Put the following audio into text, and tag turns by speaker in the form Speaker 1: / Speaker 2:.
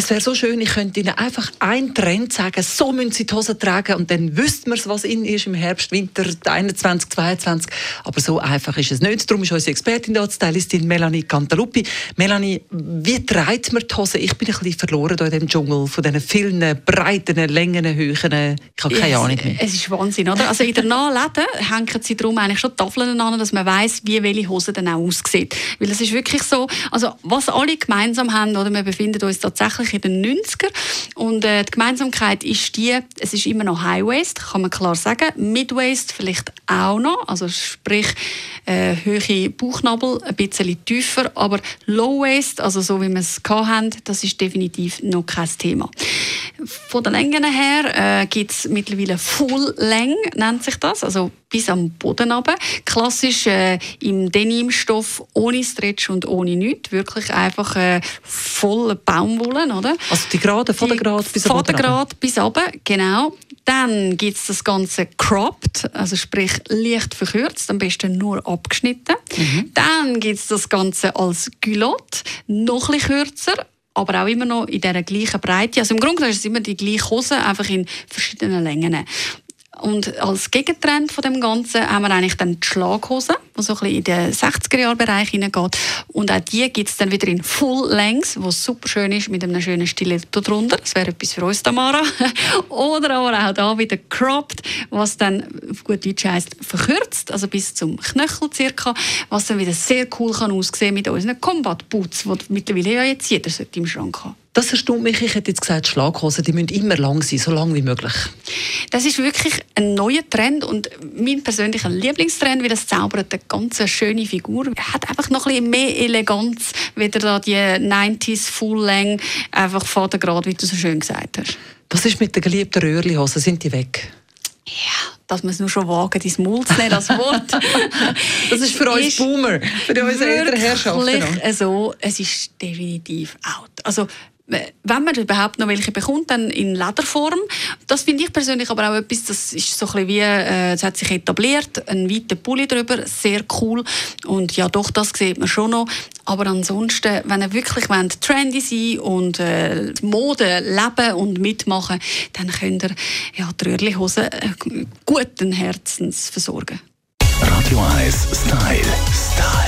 Speaker 1: Es wäre so schön, ich könnte Ihnen einfach einen Trend sagen, so müssen Sie die Hose tragen und dann wüssten wir, was in ist im Herbst, Winter 21, 22. Aber so einfach ist es nicht. Darum ist unsere Expertin da, die Stylistin Melanie Cantaluppi. Melanie, wie trägt man die Hose? Ich bin ein bisschen verloren hier in diesem Dschungel von diesen vielen breiten, Längen, Höhen. Ich habe keine Ahnung mehr.
Speaker 2: Es ist Wahnsinn, oder? Also in der Nahläden hängen sie darum eigentlich schon Tafeln an, dass man weiß, wie welche Hose dann auch aussieht. Weil es ist wirklich so, also was alle gemeinsam haben, oder wir befinden uns tatsächlich eigentlich in den 90er. Und äh, die Gemeinsamkeit ist die, es ist immer noch High Waist, kann man klar sagen. Mid Waist vielleicht auch noch, also sprich äh, hohe Bauchnabel, ein bisschen tiefer, aber Low Waist, also so wie wir es haben, das ist definitiv noch kein Thema. Von den Längen her äh, gibt es mittlerweile Full Länge, nennt sich das, also bis am Boden runter. Klassisch äh, im Denimstoff, ohne Stretch und ohne nichts. Wirklich einfach äh, voll Baumwolle, oder?
Speaker 1: Also die Gerade, von der Gerade bis
Speaker 2: Von der Gerade bis runter, genau. Dann gibt es das Ganze cropped, also sprich leicht verkürzt, am besten nur abgeschnitten. Mhm. Dann gibt es das Ganze als Culotte, noch ein kürzer, aber auch immer noch in dieser gleichen Breite. Also im Grunde ist es immer die gleiche Hose, einfach in verschiedenen Längen. Und als Gegentrend von dem Ganzen haben wir eigentlich dann die Schlaghose, die so ein bisschen in den 60er-Jahr-Bereich hineingeht. Und auch die gibt es dann wieder in Full Length, was super schön ist, mit einem schönen Stiletto drunter. Das wäre etwas für uns, Tamara. Oder aber auch da wieder cropped, was dann auf gut Deutsch heisst verkürzt, also bis zum Knöchel circa, was dann wieder sehr cool kann aussehen mit unseren Combat Boots, die mittlerweile ja jetzt jeder im Schrank haben
Speaker 1: das erstaunt mich. Ich hätte jetzt gesagt, Schlaghosen, die müssen immer lang sein, so lang wie möglich.
Speaker 2: Das ist wirklich ein neuer Trend und mein persönlicher Lieblingstrend, weil das zaubert eine ganz schöne Figur. Hat einfach noch ein bisschen mehr Eleganz, wieder da die 90s Full Length, einfach Vatergrad, wie du so schön gesagt hast.
Speaker 1: Was ist mit den geliebten Röhrlihosen? Sind die weg?
Speaker 2: Ja, dass man es nur schon wagen, dein Maul zu nehmen, das Wort.
Speaker 1: das ist für uns Boomer, für unsere älteren Herrschaften.
Speaker 2: so, es ist definitiv out. Also wenn man überhaupt noch welche bekommt, dann in Lederform. Das finde ich persönlich aber auch etwas, das ist so ein wie, äh, es hat sich etabliert, ein weiter Pulli drüber, sehr cool. Und ja, doch, das sieht man schon noch. Aber ansonsten, wenn ihr wirklich wollt, trendy sein und äh, Mode leben und mitmachen, dann könnt ihr ja, die Röhrli-Hose äh, guten Herzens versorgen.
Speaker 3: Radio 1 Style. Style.